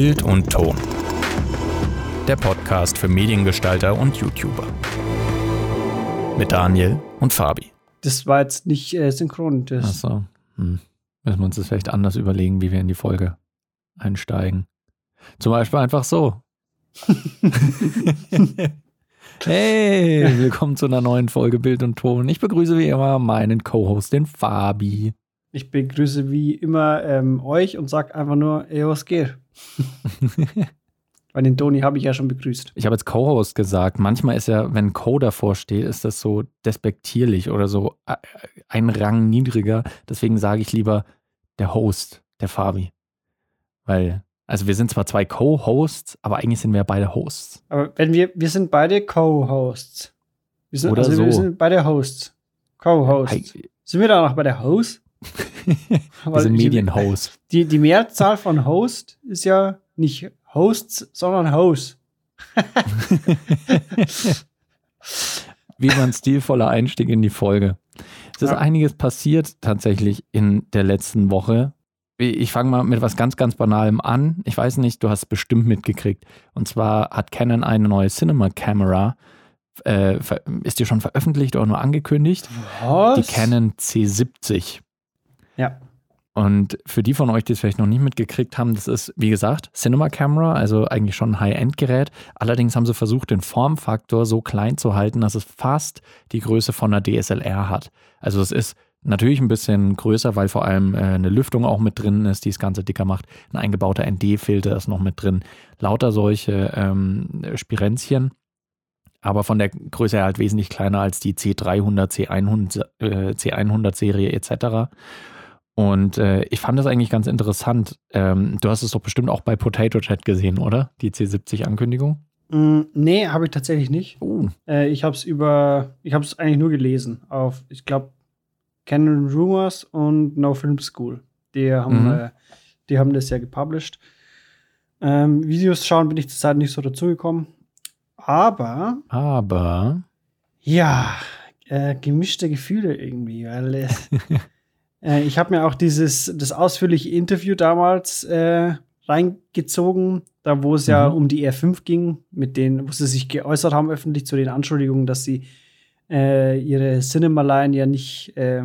Bild und Ton. Der Podcast für Mediengestalter und YouTuber. Mit Daniel und Fabi. Das war jetzt nicht äh, synchron. Das Achso. Hm. Müssen wir uns das vielleicht anders überlegen, wie wir in die Folge einsteigen. Zum Beispiel einfach so. hey, willkommen zu einer neuen Folge Bild und Ton. Ich begrüße wie immer meinen Co-Host, den Fabi. Ich begrüße wie immer ähm, euch und sag einfach nur, ey, was geht? Weil den Toni habe ich ja schon begrüßt. Ich habe jetzt Co-Host gesagt. Manchmal ist ja, wenn Co davor steht, ist das so despektierlich oder so äh, ein Rang niedriger. Deswegen sage ich lieber der Host, der Fabi. Weil, also wir sind zwar zwei Co-Hosts, aber eigentlich sind wir beide Hosts. Aber wenn wir, wir sind beide Co-Hosts. Wir sind, Oder also so. wir sind beide Hosts. Co-Hosts. Sind wir da noch bei der Host? ich- Medienhost. Die, die Mehrzahl von Host ist ja nicht Hosts, sondern Hosts. Wie war ein stilvoller Einstieg in die Folge. Es ist Ja. einiges passiert tatsächlich in der letzten Woche. Ich fange mal mit was ganz, ganz Banalem an. Ich weiß nicht, du hast es bestimmt mitgekriegt. Und zwar hat Canon eine neue Cinema Camera. Äh, ist die schon veröffentlicht oder nur angekündigt? Was? Die Canon C70. Ja. Und für die von euch, die es vielleicht noch nicht mitgekriegt haben, das ist, wie gesagt, Cinema Camera, also eigentlich schon ein High-End-Gerät. Allerdings haben sie versucht, den Formfaktor so klein zu halten, dass es fast die Größe von einer DSLR hat. Also es ist natürlich ein bisschen größer, weil vor allem äh, eine Lüftung auch mit drin ist, die das Ganze dicker macht. Ein eingebauter ND-Filter ist noch mit drin. Lauter solche ähm, Spirenzchen. Aber von der Größe her halt wesentlich kleiner als die C300, C100, äh, C100-Serie etc. Und äh, ich fand das eigentlich ganz interessant. Ähm, du hast es doch bestimmt auch bei Potato Chat gesehen, oder? Die C70-Ankündigung. Mm, nee, habe ich tatsächlich nicht. Oh. Äh, ich habe es über, ich habe es eigentlich nur gelesen auf, ich glaube, Canon Rumors und No Film School. Die haben, Mhm. äh, die haben das ja gepublished. Ähm, Videos schauen bin ich zur Zeit nicht so dazugekommen. Aber Aber. ja, äh, gemischte Gefühle irgendwie, weil es, äh, ich habe mir auch dieses das ausführliche Interview damals äh, reingezogen, da wo es ja Mhm. um die R5 ging, mit denen, wo sie sich geäußert haben öffentlich zu den Anschuldigungen, dass sie äh, ihre Cinema-Line ja nicht äh,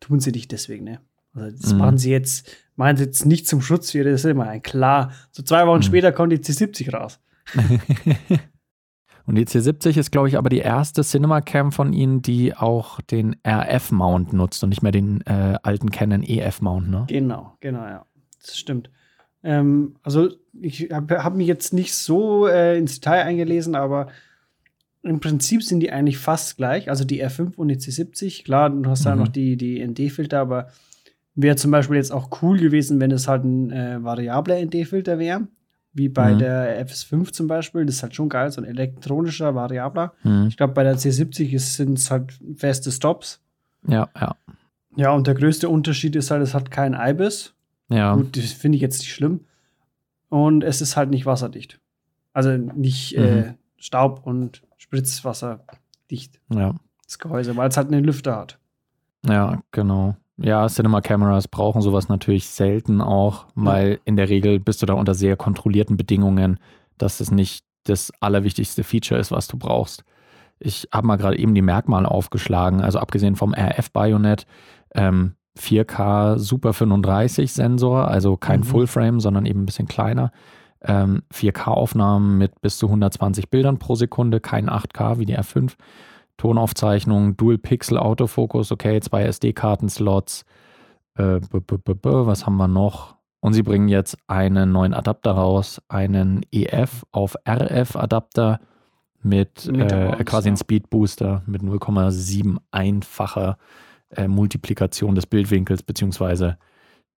tun sie nicht deswegen, ne? Also das Mhm. machen sie jetzt, machen sie jetzt nicht zum Schutz für ihre Cinema. Klar, so zwei Wochen Mhm. später kommt die C70 raus. Und die C70 ist, glaube ich, aber die erste Cinema Cam von ihnen, die auch den RF-Mount nutzt und nicht mehr den äh, alten Canon EF-Mount, ne? Genau, genau, ja. Das stimmt. Ähm, also, ich habe hab mich jetzt nicht so äh, ins Detail eingelesen, aber im Prinzip sind die eigentlich fast gleich. Also die R5 und die C70. Klar, du hast da Mhm. noch die, die ND-Filter, aber wäre zum Beispiel jetzt auch cool gewesen, wenn es halt ein äh, variabler ND-Filter wäre. Wie bei Mhm. der FS5 zum Beispiel. Das ist halt schon geil, so ein elektronischer, variabler. Hm. Ich glaube, bei der C70 sind es halt feste Stops. Ja, ja. Ja, und der größte Unterschied ist halt, es hat keinen IBIS. Ja. Gut, das finde ich jetzt nicht schlimm. Und es ist halt nicht wasserdicht. Also nicht Mhm. äh, Staub- und Spritzwasserdicht, Ja. das Gehäuse, weil es halt einen Lüfter hat. Ja, genau. Ja, Cinema Cameras brauchen sowas natürlich selten auch, weil in der Regel bist du da unter sehr kontrollierten Bedingungen, dass es nicht das allerwichtigste Feature ist, was du brauchst. Ich habe mal gerade eben die Merkmale aufgeschlagen, also abgesehen vom RF-Bayonet, ähm, 4K Super 35 Sensor, also kein Mhm. Fullframe, sondern eben ein bisschen kleiner. Ähm, 4K-Aufnahmen mit bis zu 120 Bildern pro Sekunde, kein 8K wie die R5. Tonaufzeichnung, Dual-Pixel-Autofokus, okay, zwei SD-Karten-Slots. Äh, was haben wir noch? Und sie bringen jetzt einen neuen Adapter raus, einen EF auf RF-Adapter mit, Mit äh, quasi ja. einen Speed-Booster mit 0,71-facher äh, Multiplikation des Bildwinkels beziehungsweise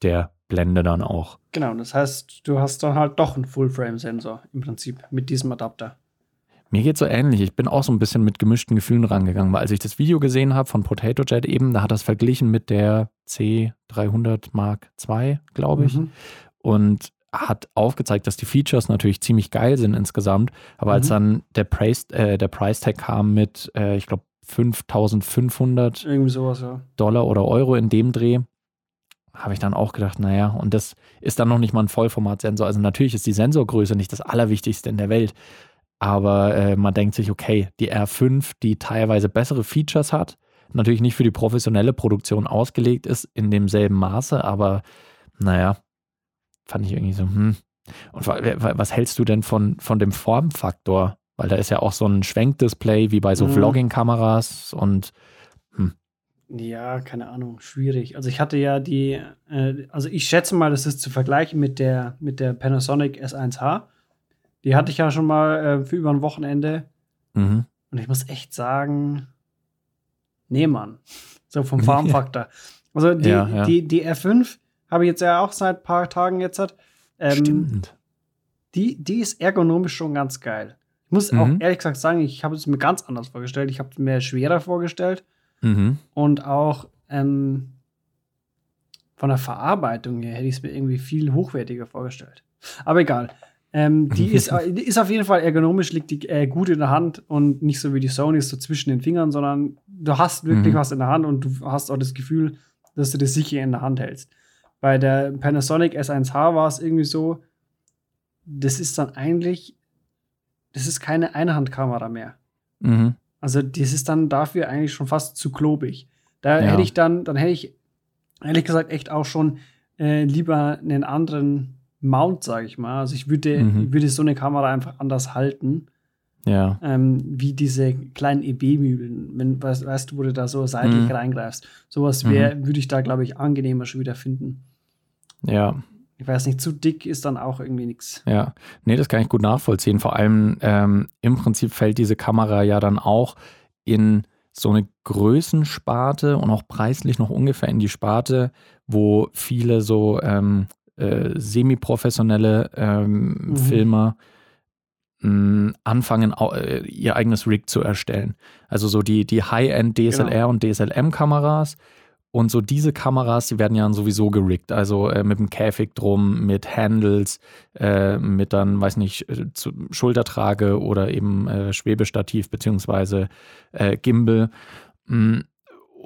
der Blende dann auch. Genau, das heißt, du hast dann halt doch einen Full-Frame-Sensor im Prinzip mit diesem Adapter. Mir geht so ähnlich. Ich bin auch so ein bisschen mit gemischten Gefühlen rangegangen, weil als ich das Video gesehen habe von Potato Jet eben, da hat das verglichen mit der C300 Mark II, glaube ich, Mhm. und hat aufgezeigt, dass die Features natürlich ziemlich geil sind insgesamt, aber als Mhm. dann der Price, äh, der Price Tag kam mit, äh, ich glaube, 5500 Irgendwie sowas, ja. Dollar oder Euro in dem Dreh, habe ich dann auch gedacht, naja, und das ist dann noch nicht mal ein Vollformatsensor. Also natürlich ist die Sensorgröße nicht das Allerwichtigste in der Welt, aber äh, man denkt sich, okay, die R5, die teilweise bessere Features hat, natürlich nicht für die professionelle Produktion ausgelegt ist in demselben Maße, aber naja, fand ich irgendwie so, hm. Und was hältst du denn von, von dem Formfaktor? Weil da ist ja auch so ein Schwenkdisplay wie bei so mhm. Vlogging-Kameras und hm. Ja, keine Ahnung, schwierig. Also ich hatte ja die, äh, also ich schätze mal, das ist zu vergleichen mit der, mit der Panasonic S1H. Die hatte ich ja schon mal äh, für über ein Wochenende. Mhm. Und ich muss echt sagen, nee, Mann. So vom Farmfaktor. Also die, ja, ja. die, die R5 habe ich jetzt ja auch seit ein paar Tagen jetzt. Ähm, Stimmt. Die, die ist ergonomisch schon ganz geil. Ich muss mhm. auch ehrlich gesagt sagen, ich habe es mir ganz anders vorgestellt. Ich habe es mir schwerer vorgestellt. Mhm. Und auch ähm, von der Verarbeitung her hätte ich es mir irgendwie viel hochwertiger vorgestellt. Aber egal. Ähm, die, ist, die ist auf jeden Fall ergonomisch, liegt die äh, gut in der Hand und nicht so wie die Sony so zwischen den Fingern, sondern du hast wirklich mhm. was in der Hand und du hast auch das Gefühl, dass du das sicher in der Hand hältst. Bei der Panasonic S1H war es irgendwie so, das ist dann eigentlich, das ist keine Einhandkamera mehr. Mhm. Also das ist dann dafür eigentlich schon fast zu klobig. Da ja. hätte ich dann, dann hätte ich ehrlich gesagt echt auch schon äh, lieber einen anderen Mount, sage ich mal. Also ich würde, mhm. würde so eine Kamera einfach anders halten. Ja. Ähm, wie diese kleinen EB-Mühlen, wenn weißt, weißt, du, wo du da so seitlich mhm. reingreifst. Sowas wäre, mhm. würde ich da, glaube ich, angenehmer schon wieder finden. Ja. Ich weiß nicht, zu dick ist dann auch irgendwie nichts. Ja, nee, das kann ich gut nachvollziehen. Vor allem ähm, im Prinzip fällt diese Kamera ja dann auch in so eine Größensparte und auch preislich noch ungefähr in die Sparte, wo viele so ähm, äh, semi-professionelle ähm, mhm. Filmer mh, mm, anfangen, äh, ihr eigenes Rig zu erstellen. Also so die, die High-End DSLR genau. und DSLM-Kameras. Und so diese Kameras, die werden ja sowieso gerickt, also äh, mit einem Käfig drum, mit Handles, äh, mit dann, weiß nicht, äh, Schultertrage oder eben äh, Schwebestativ beziehungsweise äh, Gimbal. Mm,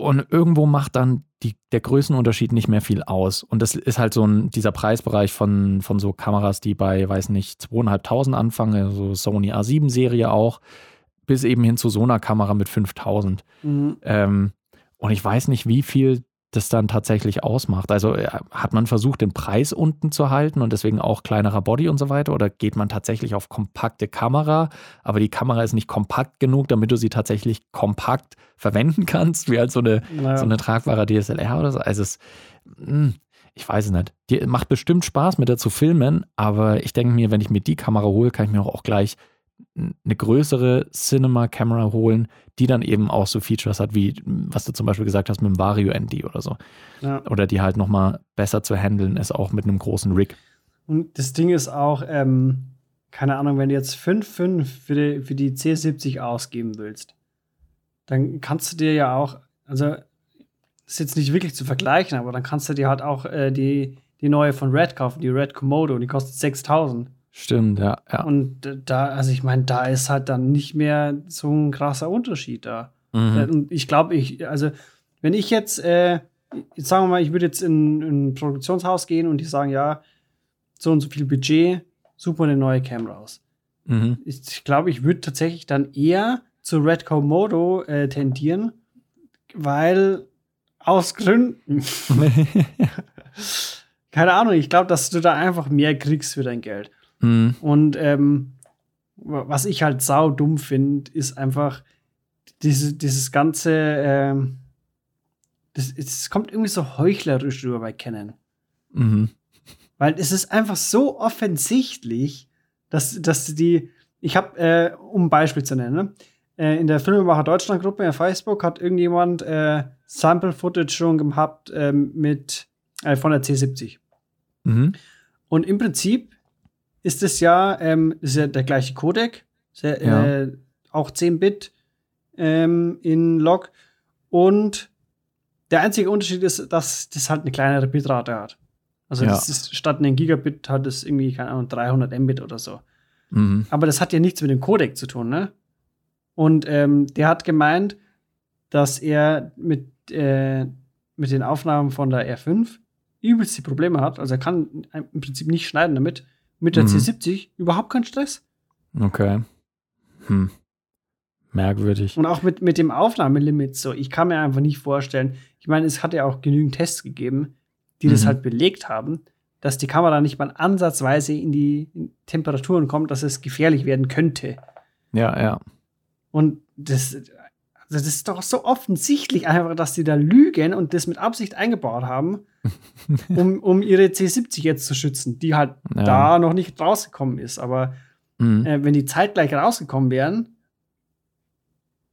und irgendwo macht dann die, der Größenunterschied nicht mehr viel aus. Und das ist halt so ein, dieser Preisbereich von, von so Kameras, die bei, weiß nicht, 2.500 anfangen, also Sony A7-Serie auch, bis eben hin zu so einer Kamera mit 5000. Mhm. Ähm, und ich weiß nicht, wie viel das dann tatsächlich ausmacht. Also äh, hat man versucht, den Preis unten zu halten und deswegen auch kleinerer Body und so weiter? Oder geht man tatsächlich auf kompakte Kamera, aber die Kamera ist nicht kompakt genug, damit du sie tatsächlich kompakt verwenden kannst, wie halt so eine, naja. so eine tragbare DSLR oder so? Also es, hm, ich weiß es nicht. Die macht bestimmt Spaß, mit der zu filmen, aber ich denke mir, wenn ich mir die Kamera hole, kann ich mir auch gleich eine größere Cinema-Camera holen, die dann eben auch so Features hat, wie was du zum Beispiel gesagt hast mit dem Vario ND oder so. Ja. Oder die halt nochmal besser zu handeln ist, auch mit einem großen Rig. Und das Ding ist auch, ähm, keine Ahnung, wenn du jetzt 5,5 für die, für die C70 ausgeben willst, dann kannst du dir ja auch, also ist jetzt nicht wirklich zu vergleichen, aber dann kannst du dir halt auch äh, die, die neue von Red kaufen, die Red Komodo, die kostet 6000. Stimmt, ja. ja. Und da, also ich meine, da ist halt dann nicht mehr so ein krasser Unterschied da. Mhm. Äh, und ich glaube, ich, also, wenn ich jetzt, äh, jetzt sagen wir mal, ich würde jetzt in, in, ein Produktionshaus gehen und die sagen, ja, so und so viel Budget, such eine neue Cam raus. Mhm. Ich glaube, ich würde tatsächlich dann eher zu Red Komodo äh, tendieren, weil aus Gründen. Keine Ahnung, ich glaube, dass du da einfach mehr kriegst für dein Geld. Mhm. Und ähm, was ich halt sau dumm finde, ist einfach diese, dieses ganze, ähm, das, es kommt irgendwie so heuchlerisch rüber bei Canon. Mhm. Weil es ist einfach so offensichtlich, dass, dass die, ich habe, äh, um ein Beispiel zu nennen, ne? äh, in der Filmemacher Deutschland Gruppe in Facebook hat irgendjemand äh, Sample Footage schon gehabt äh, mit äh, von der C70. Mhm. Und im Prinzip ist es ja, ähm, ist ja der gleiche Codec, sehr, ja. äh, auch 10-Bit ähm, in Log. Und der einzige Unterschied ist, dass das halt eine kleinere Bitrate hat. Also ja. das ist, statt einem Gigabit hat es irgendwie, keine Ahnung, 300 Mbit oder so. Mhm. Aber das hat ja nichts mit dem Codec zu tun, ne? Und ähm, der hat gemeint, dass er mit, äh, mit den Aufnahmen von der R5 übelst Probleme hat. Also er kann im Prinzip nicht schneiden damit. Mit der Mhm. C70 überhaupt kein Stress. Okay. Hm. Merkwürdig. Und auch mit, mit dem Aufnahmelimit so. Ich kann mir einfach nicht vorstellen. Ich meine, es hat ja auch genügend Tests gegeben, die das Mhm. halt belegt haben, dass die Kamera nicht mal ansatzweise in die Temperaturen kommt, dass es gefährlich werden könnte. Ja, ja. Und das, also das ist doch so offensichtlich einfach, dass die da lügen und das mit Absicht eingebaut haben, um, um ihre C70 jetzt zu schützen, die halt Ja. da noch nicht rausgekommen ist. Aber Mhm. äh, wenn die zeitgleich rausgekommen wären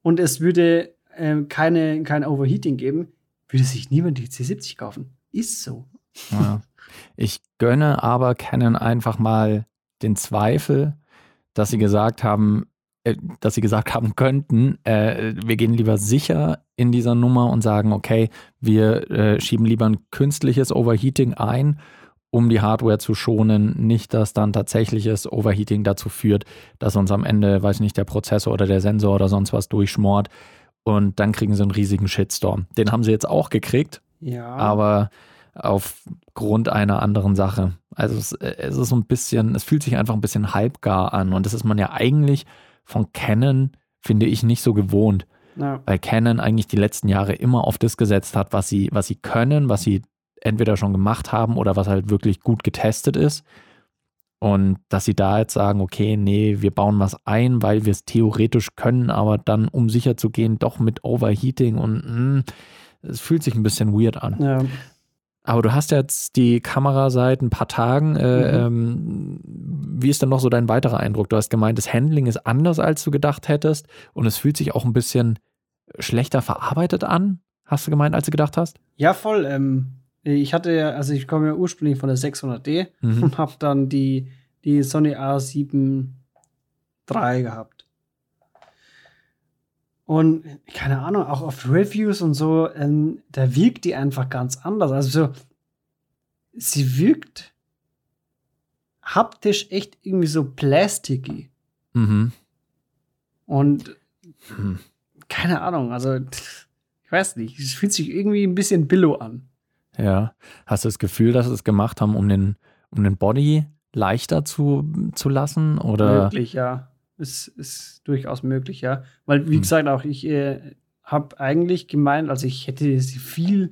und es würde äh, keine, kein Overheating geben, würde sich niemand die C70 kaufen. Ist so. Ja. Ich gönne aber Canon einfach mal den Zweifel, dass sie gesagt haben, dass sie gesagt haben könnten, äh, wir gehen lieber sicher in dieser Nummer und sagen, okay, wir äh, schieben lieber ein künstliches Overheating ein, um die Hardware zu schonen, nicht dass dann tatsächliches Overheating dazu führt, dass uns am Ende, weiß nicht, der Prozessor oder der Sensor oder sonst was durchschmort und dann kriegen sie einen riesigen Shitstorm. Den haben sie jetzt auch gekriegt, Ja. aber aufgrund einer anderen Sache. Also es, es ist so ein bisschen, es fühlt sich einfach ein bisschen halbgar an und das ist man ja eigentlich von Canon, finde ich, nicht so gewohnt, ja. weil Canon eigentlich die letzten Jahre immer auf das gesetzt hat, was sie, was sie können, was sie entweder schon gemacht haben oder was halt wirklich gut getestet ist. Und dass sie da jetzt sagen, okay, nee, wir bauen was ein, weil wir es theoretisch können, aber dann, um sicher zu gehen, doch mit Overheating und mh, es fühlt sich ein bisschen weird an. ja. Aber du hast jetzt die Kamera seit ein paar Tagen. Äh, Mhm. ähm, wie ist denn noch so dein weiterer Eindruck? Du hast gemeint, das Handling ist anders, als du gedacht hättest. Und es fühlt sich auch ein bisschen schlechter verarbeitet an, hast du gemeint, als du gedacht hast? Ja, voll. Ähm, ich hatte ja, also ich komme ja ursprünglich von der 600D Mhm. und habe dann die, die Sony A7 III gehabt. Und keine Ahnung, auch auf Reviews und so, ähm, da wirkt die einfach ganz anders. Also so, sie wirkt haptisch echt irgendwie so plasticky. Mhm. Und Hm. keine Ahnung, also ich weiß nicht, es fühlt sich irgendwie ein bisschen billow an. Ja. Hast du das Gefühl, dass sie es gemacht haben, um den, um den Body leichter zu, zu lassen? Oder? Möglich, ja. Es ist durchaus möglich, ja. Weil, wie Hm. gesagt, auch ich äh, habe eigentlich gemeint, also ich hätte sie viel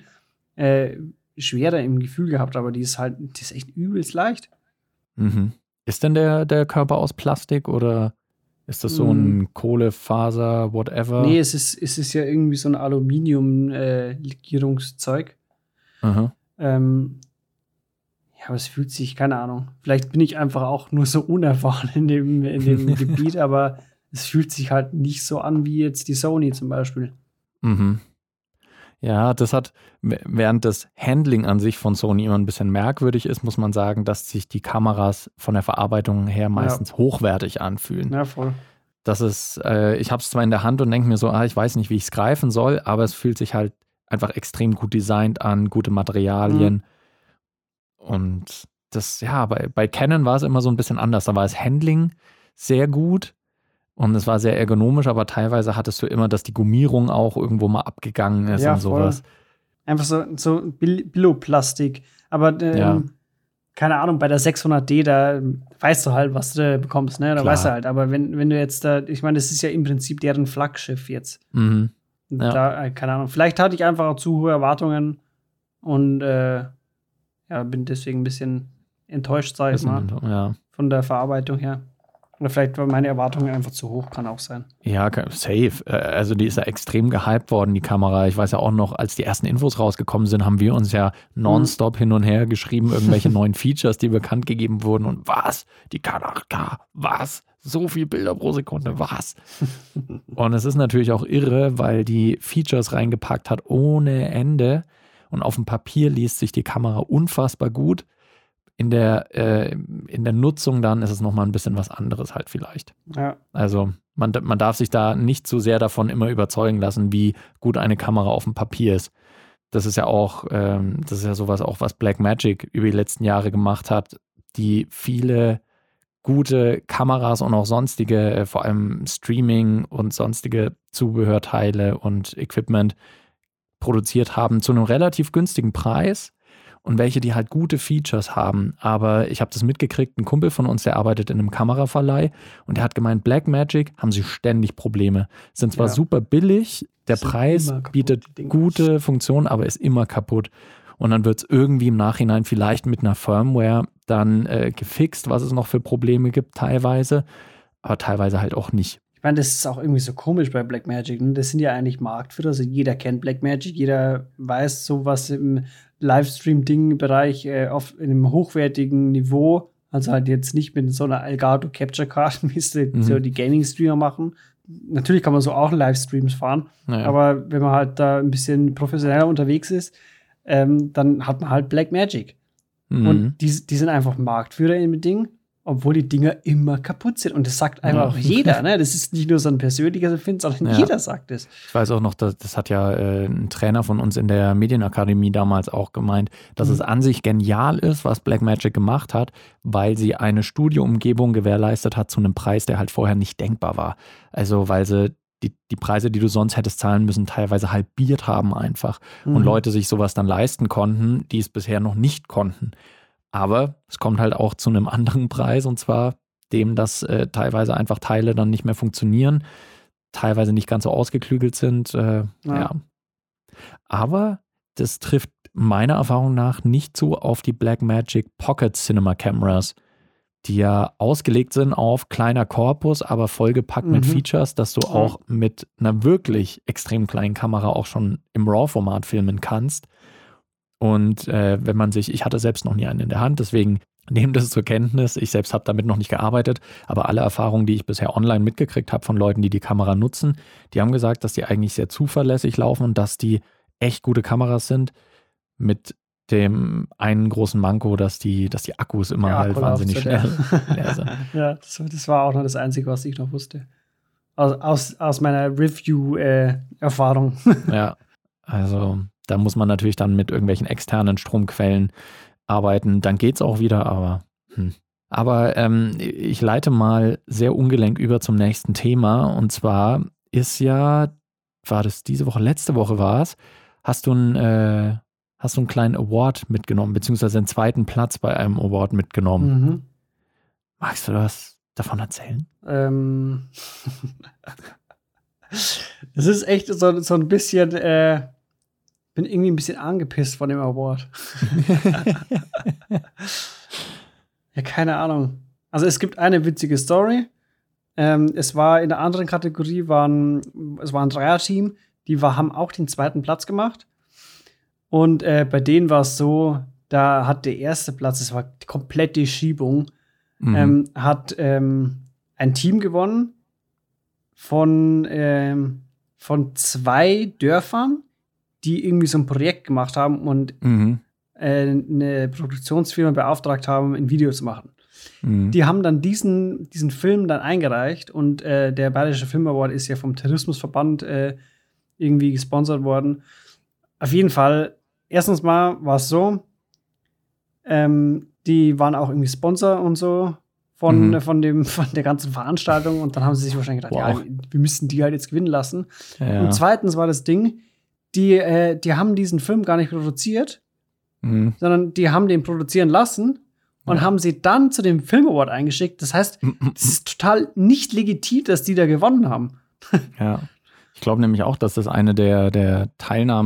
äh, schwerer im Gefühl gehabt, aber die ist halt, die ist echt übelst leicht. Mhm. Ist denn der, der Körper aus Plastik oder ist das so ein Mm. Kohlefaser, whatever? Nee, es ist, es ist ja irgendwie so ein Aluminium-Legierungszeug. Aha. ähm, ja, aber es fühlt sich, keine Ahnung. Vielleicht bin ich einfach auch nur so unerfahren in dem, in dem Gebiet, aber es fühlt sich halt nicht so an wie jetzt die Sony zum Beispiel. Mhm. Ja, das hat, während das Handling an sich von Sony immer ein bisschen merkwürdig ist, muss man sagen, dass sich die Kameras von der Verarbeitung her meistens hochwertig anfühlen. Ja, voll. Das ist, äh, ich habe es zwar in der Hand und denke mir so, ah, ich weiß nicht, wie ich es greifen soll, aber es fühlt sich halt einfach extrem gut designt an, gute Materialien. Und das, ja, bei, bei Canon war es immer so ein bisschen anders. Da war das Handling sehr gut und es war sehr ergonomisch, aber teilweise hattest du immer, dass die Gummierung auch irgendwo mal abgegangen ist Ja, und sowas. Einfach so, so Bil- Billo-Plastik. Aber ähm, Ja. keine Ahnung, bei der 600D, da weißt du halt, was du bekommst, ne? Da Klar. weißt du halt. Aber wenn, wenn du jetzt da, ich meine, das ist ja im Prinzip deren Flaggschiff jetzt. Mhm. Ja. Da, äh, keine Ahnung. Vielleicht hatte ich einfach auch zu hohe Erwartungen und äh, ja, bin deswegen ein bisschen enttäuscht, sag ich mal, ja. von der Verarbeitung her. Oder vielleicht waren meine Erwartungen einfach zu hoch, kann auch sein. Ja, safe. Also die ist ja extrem gehypt worden, die Kamera. Ich weiß ja auch noch, als die ersten Infos rausgekommen sind, haben wir uns ja nonstop hin und her geschrieben, irgendwelche neuen Features, die bekannt gegeben wurden. Und was? Die K8K, was? So viel Bilder pro Sekunde, was? und es ist natürlich auch irre, weil die Features reingepackt hat ohne Ende. Und auf dem Papier liest sich die Kamera unfassbar gut. In der, äh, in der Nutzung dann ist es nochmal ein bisschen was anderes halt vielleicht. Ja, Also man, man darf sich da nicht zu sehr davon immer überzeugen lassen, wie gut eine Kamera auf dem Papier ist. Das ist ja auch, ähm, das ist ja sowas auch, was Blackmagic über die letzten Jahre gemacht hat, die viele gute Kameras und auch sonstige, äh, vor allem Streaming und sonstige Zubehörteile und Equipment produziert haben zu einem relativ günstigen Preis. und welche, die halt gute Features haben. Aber ich habe das mitgekriegt, ein Kumpel von uns, der arbeitet in einem Kameraverleih und der hat gemeint, Blackmagic haben sie ständig Probleme. Sind zwar Ja. super billig, der Sind Preis kaputt, bietet gute Funktionen, aber ist immer kaputt. Und dann wird es irgendwie im Nachhinein vielleicht mit einer Firmware dann äh, gefixt, was es noch für Probleme gibt, teilweise, aber teilweise halt auch nicht. Ich meine, das ist auch irgendwie so komisch bei Blackmagic. Ne? Das sind ja eigentlich Marktführer. Also jeder kennt Blackmagic, jeder weiß so was im Livestream-Ding-Bereich äh, auf in einem hochwertigen Niveau. Also halt jetzt nicht mit so einer Elgato Capture Card, wie es die, Mhm. so die Gaming-Streamer machen. Natürlich kann man so auch Livestreams fahren, Naja. aber wenn man halt da ein bisschen professioneller unterwegs ist, ähm, dann hat man halt Blackmagic. Mhm. Und die, die sind einfach Marktführer im Ding, obwohl die Dinger immer kaputt sind. Und das sagt einfach Ja. auch jeder. Ne? Das ist nicht nur so ein persönliches Empfinden, sondern Ja. jeder sagt es. Ich weiß auch noch, dass, das hat ja äh, ein Trainer von uns in der Medienakademie damals auch gemeint, dass Mhm. es an sich genial ist, was Blackmagic gemacht hat, weil sie eine Studioumgebung gewährleistet hat zu einem Preis, der halt vorher nicht denkbar war. Also weil sie die, die Preise, die du sonst hättest zahlen müssen, teilweise halbiert haben einfach. Und Mhm. Leute sich sowas dann leisten konnten, die es bisher noch nicht konnten. Aber es kommt halt auch zu einem anderen Preis und zwar dem, dass äh, teilweise einfach Teile dann nicht mehr funktionieren, teilweise nicht ganz so ausgeklügelt sind. Äh, ja. Ja. Aber das trifft meiner Erfahrung nach nicht so auf die Blackmagic Pocket Cinema Cameras, die ja ausgelegt sind auf kleiner Korpus, aber vollgepackt mit Mhm. Features, dass du auch mit einer wirklich extrem kleinen Kamera auch schon im RAW-Format filmen kannst. Und äh, wenn man sich, ich hatte selbst noch nie einen in der Hand, deswegen nehmt es zur Kenntnis. Ich selbst habe damit noch nicht gearbeitet, aber alle Erfahrungen, die ich bisher online mitgekriegt habe von Leuten, die die Kamera nutzen, die haben gesagt, dass die eigentlich sehr zuverlässig laufen und dass die echt gute Kameras sind. Mit dem einen großen Manko, dass die, dass die Akkus immer Ja, halt wahnsinnig schnell leer sind. ja, das, das war auch noch das Einzige, was ich noch wusste. Aus, aus, aus meiner Review-Erfahrung. Ja, also da muss man natürlich dann mit irgendwelchen externen Stromquellen arbeiten. Dann geht's auch wieder, aber. Hm. Aber ähm, ich leite mal sehr ungelenk über zum nächsten Thema. Und zwar ist ja, war das diese Woche, letzte Woche war es, hast du einen, äh, hast du einen kleinen Award mitgenommen, beziehungsweise einen zweiten Platz bei einem Award mitgenommen. mhm. Magst du das davon erzählen? Ähm. Es ist echt so, so ein bisschen, äh, bin irgendwie ein bisschen angepisst von dem Award. ja, keine Ahnung. Also es gibt eine witzige Story. Ähm, es war in der anderen Kategorie, waren, es war ein Dreierteam, die war, haben auch den zweiten Platz gemacht. Und äh, bei denen war es so, da hat der erste Platz, es war komplett die Schiebung, Mhm. ähm, hat ähm, ein Team gewonnen von, ähm, von zwei Dörfern, die irgendwie so ein Projekt gemacht haben und mhm. äh, eine Produktionsfirma beauftragt haben, ein Video zu machen. Mhm. Die haben dann diesen, diesen Film dann eingereicht und äh, der Bayerische Film Award ist ja vom Tourismusverband äh, irgendwie gesponsert worden. Auf jeden Fall, erstens mal war es so, ähm, die waren auch irgendwie Sponsor und so von, Mhm. von, dem, von der ganzen Veranstaltung und dann haben sie sich wahrscheinlich gedacht, Wow. ja, wir müssen die halt jetzt gewinnen lassen. ja. Und zweitens war das Ding, die, äh, die haben diesen Film gar nicht produziert, Mhm. sondern die haben den produzieren lassen und Ja. haben sie dann zu dem Film Award eingeschickt. Das heißt, es ist total nicht legitim, dass die da gewonnen haben. Ja. Ich glaube nämlich auch, dass das eine der, der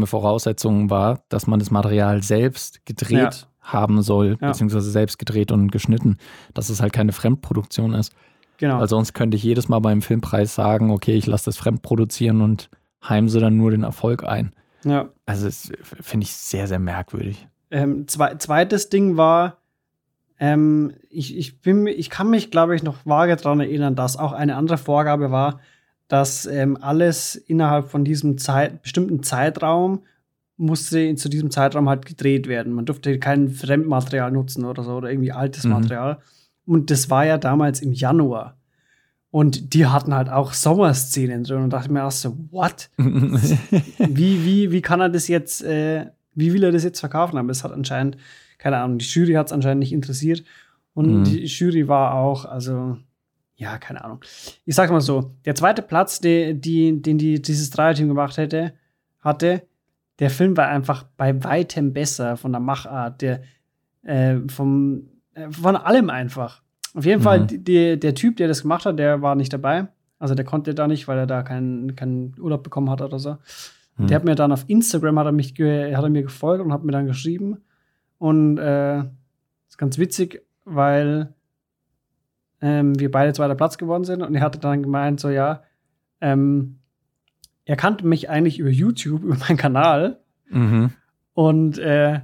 Teilnahmevoraussetzungen war, dass man das Material selbst gedreht haben soll, Ja. beziehungsweise selbst gedreht und geschnitten, dass es halt keine Fremdproduktion ist. Genau. Weil sonst könnte ich jedes Mal beim Filmpreis sagen, okay, ich lasse das fremd produzieren und heimse dann nur den Erfolg ein. ja. Also das finde ich sehr, sehr merkwürdig. Ähm, zwe zweites Ding war, ähm, ich, ich, bin, ich kann mich, glaube ich, noch vage daran erinnern, dass auch eine andere Vorgabe war, dass ähm, alles innerhalb von diesem Zeit, bestimmten Zeitraum musste zu diesem Zeitraum halt gedreht werden. Man durfte kein Fremdmaterial nutzen oder so oder irgendwie altes Mhm. Material. Und das war ja damals im Januar. Und die hatten halt auch Sommerszenen drin und dachte mir erst so, what? wie, wie, wie kann er das jetzt, äh, wie will er das jetzt verkaufen? Aber es hat anscheinend, keine Ahnung, die Jury hat es anscheinend nicht interessiert. Und Mhm. die Jury war auch, also, ja, keine Ahnung. Ich sag mal so, der zweite Platz, der, die, den die, dieses Dreierteam gemacht hätte, hatte, der Film war einfach bei weitem besser von der Machart, der äh, vom, äh, von allem einfach. Auf jeden mhm. Fall, die, der Typ, der das gemacht hat, der war nicht dabei. Also der konnte da nicht, weil er da keinen, keinen Urlaub bekommen hat oder so. Mhm. Der hat mir dann auf Instagram hat er mich hat er mir gefolgt und hat mir dann geschrieben. Und äh, ist ganz witzig, weil ähm, wir beide zweiter Platz geworden sind. Und er hatte dann gemeint, so ja, ähm, er kannte mich eigentlich über YouTube, über meinen Kanal. Mhm. Und äh,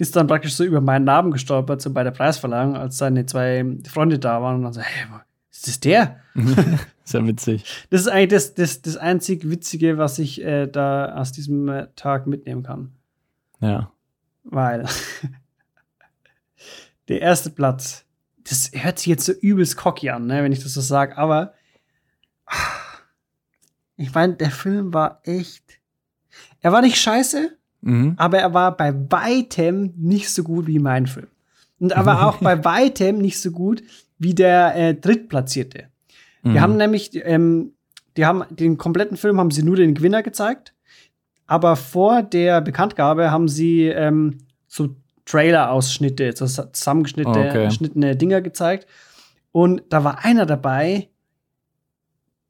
ist dann praktisch so über meinen Namen gestolpert, so bei der Preisverleihung, als seine zwei Freunde da waren und dann so, hey, ist das der? ist ja witzig. Das ist eigentlich das, das, das einzig Witzige, was ich äh, da aus diesem äh, Tag mitnehmen kann. Ja. Weil der erste Platz, das hört sich jetzt so übelst cocky an, ne, wenn ich das so sage, aber ich meine, der Film war echt. Er war nicht scheiße, mhm. aber er war bei weitem nicht so gut wie mein Film. Und er war auch bei weitem nicht so gut wie der äh, Drittplatzierte. Mhm. Wir haben nämlich, ähm, die haben den kompletten Film haben sie nur den Gewinner gezeigt, aber vor der Bekanntgabe haben sie ähm, so Trailer-Ausschnitte, so zusammengeschnittene okay. Dinger gezeigt. Und da war einer dabei,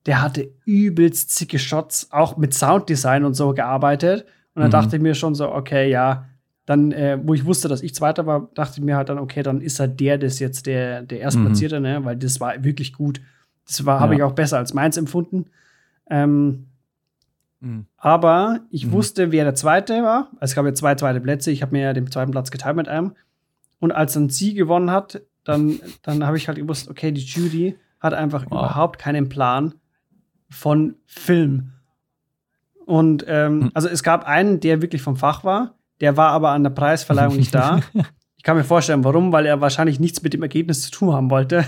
der hatte übelst zicke Shots, auch mit Sounddesign und so gearbeitet. Und dann mhm. dachte ich mir schon so, okay, ja, dann, äh, wo ich wusste, dass ich Zweiter war, dachte ich mir halt dann, okay, dann ist halt der das jetzt der, der Erstplatzierte, mhm. ne? Weil das war wirklich gut. Das war, ja. habe ich auch besser als meins empfunden. Ähm, mhm. Aber ich mhm. wusste, wer der Zweite war. Also es gab ja zwei zweite Plätze. Ich habe mir ja den zweiten Platz geteilt mit einem. Und als dann sie gewonnen hat, dann, dann habe ich halt gewusst, okay, die Judy hat einfach wow. überhaupt keinen Plan von Film. Und ähm, hm. also es gab einen, der wirklich vom Fach war, der war aber an der Preisverleihung nicht da. Ich kann mir vorstellen, warum, weil er wahrscheinlich nichts mit dem Ergebnis zu tun haben wollte.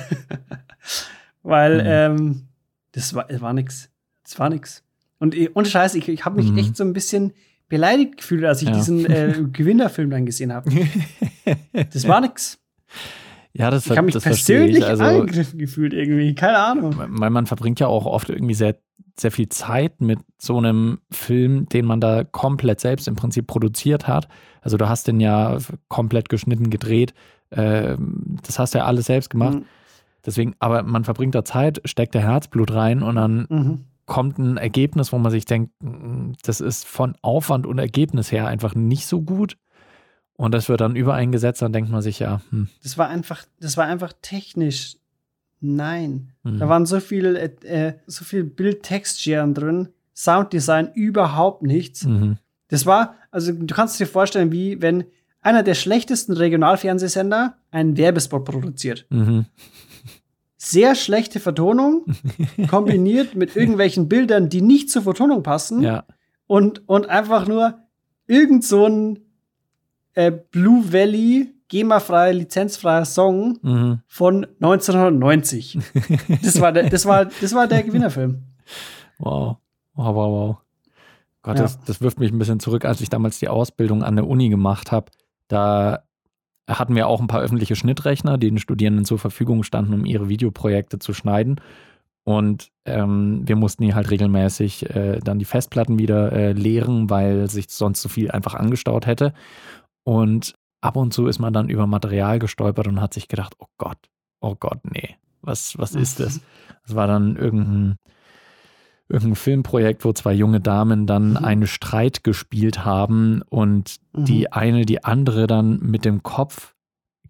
weil mhm. ähm, das war, das war nix. Das war nix. Und ohne Scheiß, ich, ich habe mich mhm. echt so ein bisschen beleidigt gefühlt, als ich ja. diesen äh, Gewinnerfilm dann gesehen habe. das war nix. Ja, das, ich habe mich das persönlich also, angegriffen gefühlt irgendwie, keine Ahnung. Weil man verbringt ja auch oft irgendwie sehr, sehr viel Zeit mit so einem Film, den man da komplett selbst im Prinzip produziert hat. Also du hast den ja komplett geschnitten, gedreht. Äh, das hast du ja alles selbst gemacht. Mhm. Deswegen, aber man verbringt da Zeit, steckt da Herzblut rein und dann mhm. kommt ein Ergebnis, wo man sich denkt, mm, das ist von Aufwand und Ergebnis her einfach nicht so gut. Und das wird dann übereingesetzt, dann denkt man sich ja, hm. Das war einfach, das war einfach technisch. Nein. Mhm. Da waren so viel, äh, äh so viel Bild-Text-Scheren drin, Sounddesign überhaupt nichts. Mhm. Das war, also du kannst dir vorstellen, wie wenn einer der schlechtesten Regionalfernsehsender einen Werbespot produziert. Mhm. Sehr schlechte Vertonung, kombiniert mit irgendwelchen Bildern, die nicht zur Vertonung passen. Ja. Und, und einfach nur irgend so ein äh, Blue Valley GEMA-freier, lizenzfreier Song mhm. von 1990. das, war der, das, war, das war der Gewinnerfilm. Wow. Wow, wow, wow. Gott, ja. das, das wirft mich ein bisschen zurück, als ich damals die Ausbildung an der Uni gemacht habe. Da hatten wir auch ein paar öffentliche Schnittrechner, die den Studierenden zur Verfügung standen, um ihre Videoprojekte zu schneiden. Und ähm, wir mussten hier halt regelmäßig äh, dann die Festplatten wieder äh, leeren, weil sich sonst zu viel einfach angestaut hätte. Und ab und zu ist man dann über Material gestolpert und hat sich gedacht, oh Gott, oh Gott, nee, was, was ist das? Das war dann irgendein, irgendein Filmprojekt, wo zwei junge Damen dann mhm. einen Streit gespielt haben und mhm. die eine die andere dann mit dem Kopf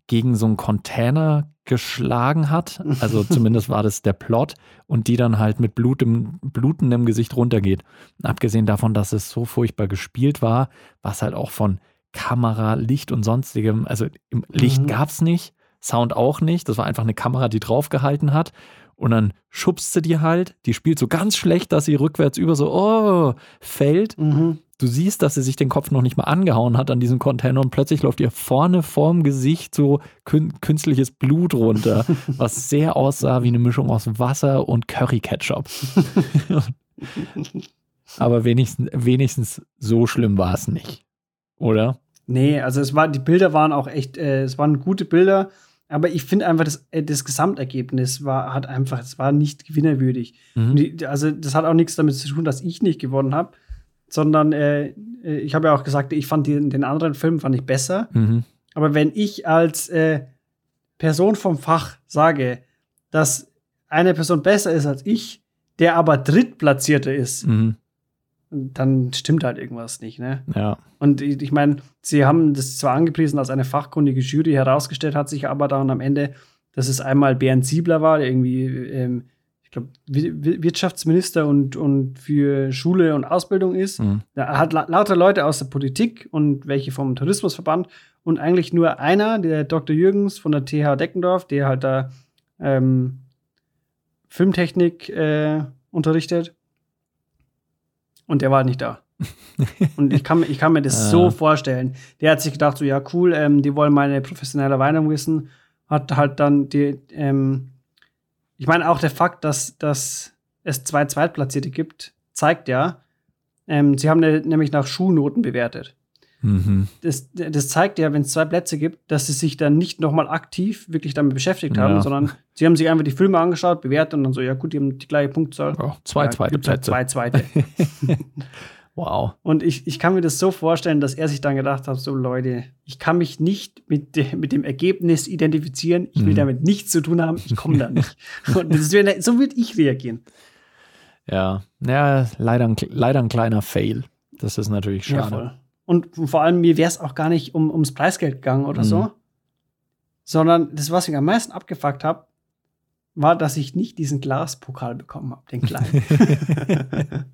gegen so einen Container geschlagen hat. Also zumindest war das der Plot und die dann halt mit blutem, blutendem Gesicht runtergeht. Abgesehen davon, dass es so furchtbar gespielt war, war es halt auch von Kamera, Licht und sonstigem. Also Licht mhm. gab es nicht, Sound auch nicht. Das war einfach eine Kamera, die draufgehalten hat. Und dann schubst sie die halt. Die spielt so ganz schlecht, dass sie rückwärts über so, oh, fällt. Mhm. Du siehst, dass sie sich den Kopf noch nicht mal angehauen hat an diesem Container und plötzlich läuft ihr vorne vorm Gesicht so künstliches Blut runter, was sehr aussah wie eine Mischung aus Wasser und Curry-Ketchup. Aber wenigstens, wenigstens so schlimm war es nicht. Oder? Nee, also es war, die Bilder waren auch echt, äh, es waren gute Bilder, aber ich finde einfach, das, äh, das Gesamtergebnis war, hat einfach, es war nicht gewinnerwürdig. Mhm. Die, also, das hat auch nichts damit zu tun, dass ich nicht gewonnen habe, sondern äh, äh, ich habe ja auch gesagt, ich fand den, den anderen Film fand ich besser. Mhm. Aber wenn ich als äh, Person vom Fach sage, dass eine Person besser ist als ich, der aber Drittplatzierte ist, Mhm. Dann stimmt halt irgendwas nicht, ne? Ja. Und ich, meine, sie haben das zwar angepriesen als eine fachkundige Jury, herausgestellt hat sich aber dann am Ende, dass es einmal Bernd Siebler war, der irgendwie, ähm, ich glaube, Wirtschaftsminister und, und für Schule und Ausbildung ist. Mhm. Er hat la lauter Leute aus der Politik und welche vom Tourismusverband und eigentlich nur einer, der Dr. Jürgens von der TH Deckendorf, der halt da ähm, Filmtechnik äh, unterrichtet. Und der war nicht da. und ich kann, mir- ich kann mir das so vorstellen. Der hat sich gedacht, so, ja, cool, ähm, die wollen meine professionelle Meinung wissen. Hat halt dann die, ähm, ich meine, auch der Fakt, dass, dass es zwei Zweitplatzierte gibt, zeigt ja, ähm, sie haben ne, nämlich nach Schulnoten bewertet. Mhm. Das, das zeigt ja, wenn es zwei Plätze gibt, dass sie sich dann nicht nochmal aktiv wirklich damit beschäftigt haben, Ja. sondern sie haben sich einfach die Filme angeschaut, bewertet und dann so, ja gut, die haben die gleiche Punktzahl. Oh, zwei ja, zweite halt Plätze. Zwei zweite. Wow. Und ich, ich kann mir das so vorstellen, dass er sich dann gedacht hat: so Leute, ich kann mich nicht mit, de, mit dem Ergebnis identifizieren, ich will Mhm. damit nichts zu tun haben, ich komme da nicht. Und wär, so würde ich reagieren. Ja. Ja, leider ein, leider ein kleiner Fail. Das ist natürlich Ja, schade. voll. Und vor allem, mir wäre es auch gar nicht um, ums Preisgeld gegangen oder Mhm. so, sondern das, was ich am meisten abgefuckt habe, war, dass ich nicht diesen Glaspokal bekommen habe, den kleinen.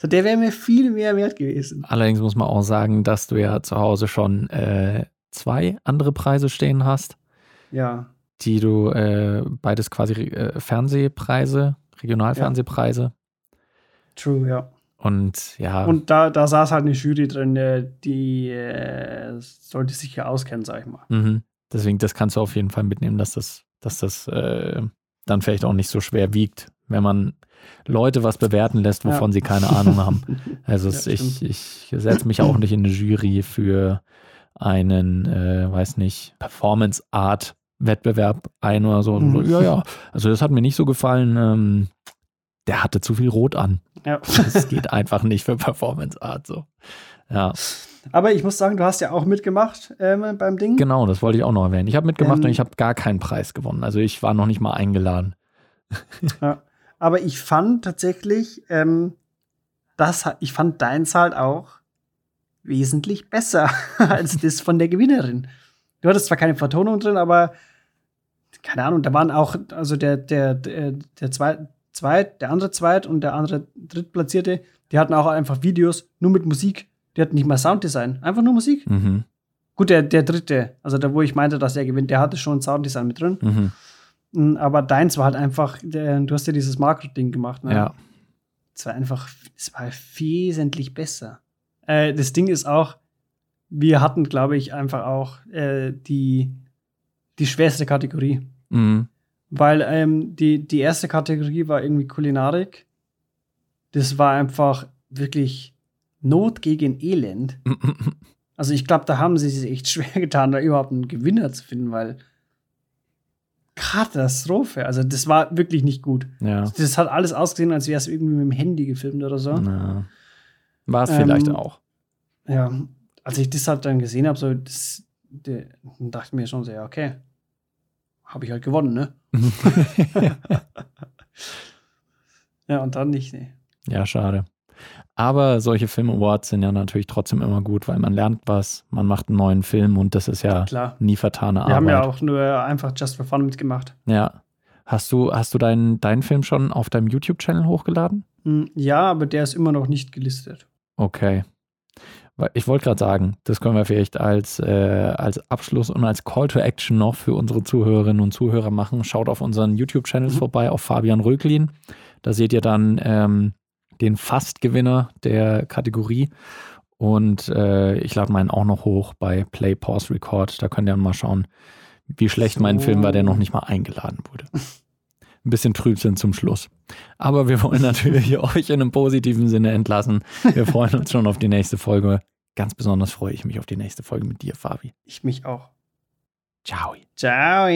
so, der wäre mir viel mehr wert gewesen. Allerdings muss man auch sagen, dass du ja zu Hause schon äh, zwei andere Preise stehen hast, Ja, die du äh, beides quasi äh, Fernsehpreise, Regionalfernsehpreise. true, ja. Und ja, Und da, da saß halt eine Jury drin, äh, die äh, sollte sich ja auskennen, sag ich mal. mhm. deswegen, das kannst du auf jeden Fall mitnehmen, dass das, dass das äh, dann vielleicht auch nicht so schwer wiegt, wenn man Leute was bewerten lässt, wovon Ja. sie keine Ahnung haben. Also Ja, ich, ich setze mich auch nicht in eine Jury für einen, äh, weiß nicht, Performance Art Wettbewerb ein oder so. Mhm. Ja, ja. Also das hat mir nicht so gefallen. Ähm, der hatte zu viel Rot an. Ja. Das geht einfach nicht für Performance Art so. Ja, Aber ich muss sagen, du hast ja auch mitgemacht ähm, beim Ding. genau, das wollte ich auch noch erwähnen. Ich habe mitgemacht Ähm, und ich habe gar keinen Preis gewonnen. Also ich war noch nicht mal eingeladen. Aber ich fand tatsächlich, ähm, das, ich fand deins halt auch wesentlich besser als das von der Gewinnerin. Du hattest zwar keine Vertonung drin, aber keine Ahnung, da waren auch, also der, der, der, der Zweit, Zweit, der andere Zweit und der andere Drittplatzierte, die hatten auch einfach Videos nur mit Musik. Die hatten nicht mal Sounddesign, einfach nur Musik. Mhm. Gut, der, der dritte, also der, wo ich meinte, dass er gewinnt, der hatte schon Sounddesign mit drin. Mhm. Mm, Aber deins war halt einfach, der, du hast ja dieses Makro-Ding gemacht, ne? Ja. Es war einfach, es war wesentlich besser. Äh, das Ding ist auch, wir hatten, glaube ich, einfach auch äh, die, die schwerste Kategorie. Mhm. Weil ähm, die, die erste Kategorie war irgendwie Kulinarik. Das war einfach wirklich Not gegen Elend. Also ich glaube, da haben sie sich echt schwer getan, da überhaupt einen Gewinner zu finden, weil Katastrophe. Also das war wirklich nicht gut. ja. Das hat alles ausgesehen, als wäre es irgendwie mit dem Handy gefilmt oder so. War es Ähm, vielleicht auch. Ja, als ich das halt dann gesehen habe, so das, dann dachte ich mir schon so, ja, okay, habe ich halt gewonnen, ne? Ja, und dann nicht, ne. Ja, schade. Aber solche Film Awards sind ja natürlich trotzdem immer gut, weil man lernt was, man macht einen neuen Film und das ist ja Klar. nie vertane Wir Arbeit. haben ja auch nur einfach Just for Fun mitgemacht. Ja. Hast du, hast du deinen, deinen Film schon auf deinem YouTube-Channel hochgeladen? Hm, Ja, aber der ist immer noch nicht gelistet. Okay. Ich wollte gerade sagen, das können wir vielleicht als, äh, als Abschluss und als Call to Action noch für unsere Zuhörerinnen und Zuhörer machen. Schaut auf unseren YouTube-Channels Mhm. vorbei, auf Fabian Röglin. Da seht ihr dann ähm, den Fast-Gewinner der Kategorie. Und äh, ich lade meinen auch noch hoch bei Play, Pause, Record. Da könnt ihr mal schauen, wie schlecht mein So. Film war, der noch nicht mal eingeladen wurde. Ein bisschen trüb sind zum Schluss. Aber wir wollen natürlich euch in einem positiven Sinne entlassen. Wir freuen uns schon auf die nächste Folge. Ganz besonders freue ich mich auf die nächste Folge mit dir, Fabi. Ich mich auch. Ciao. Ciao.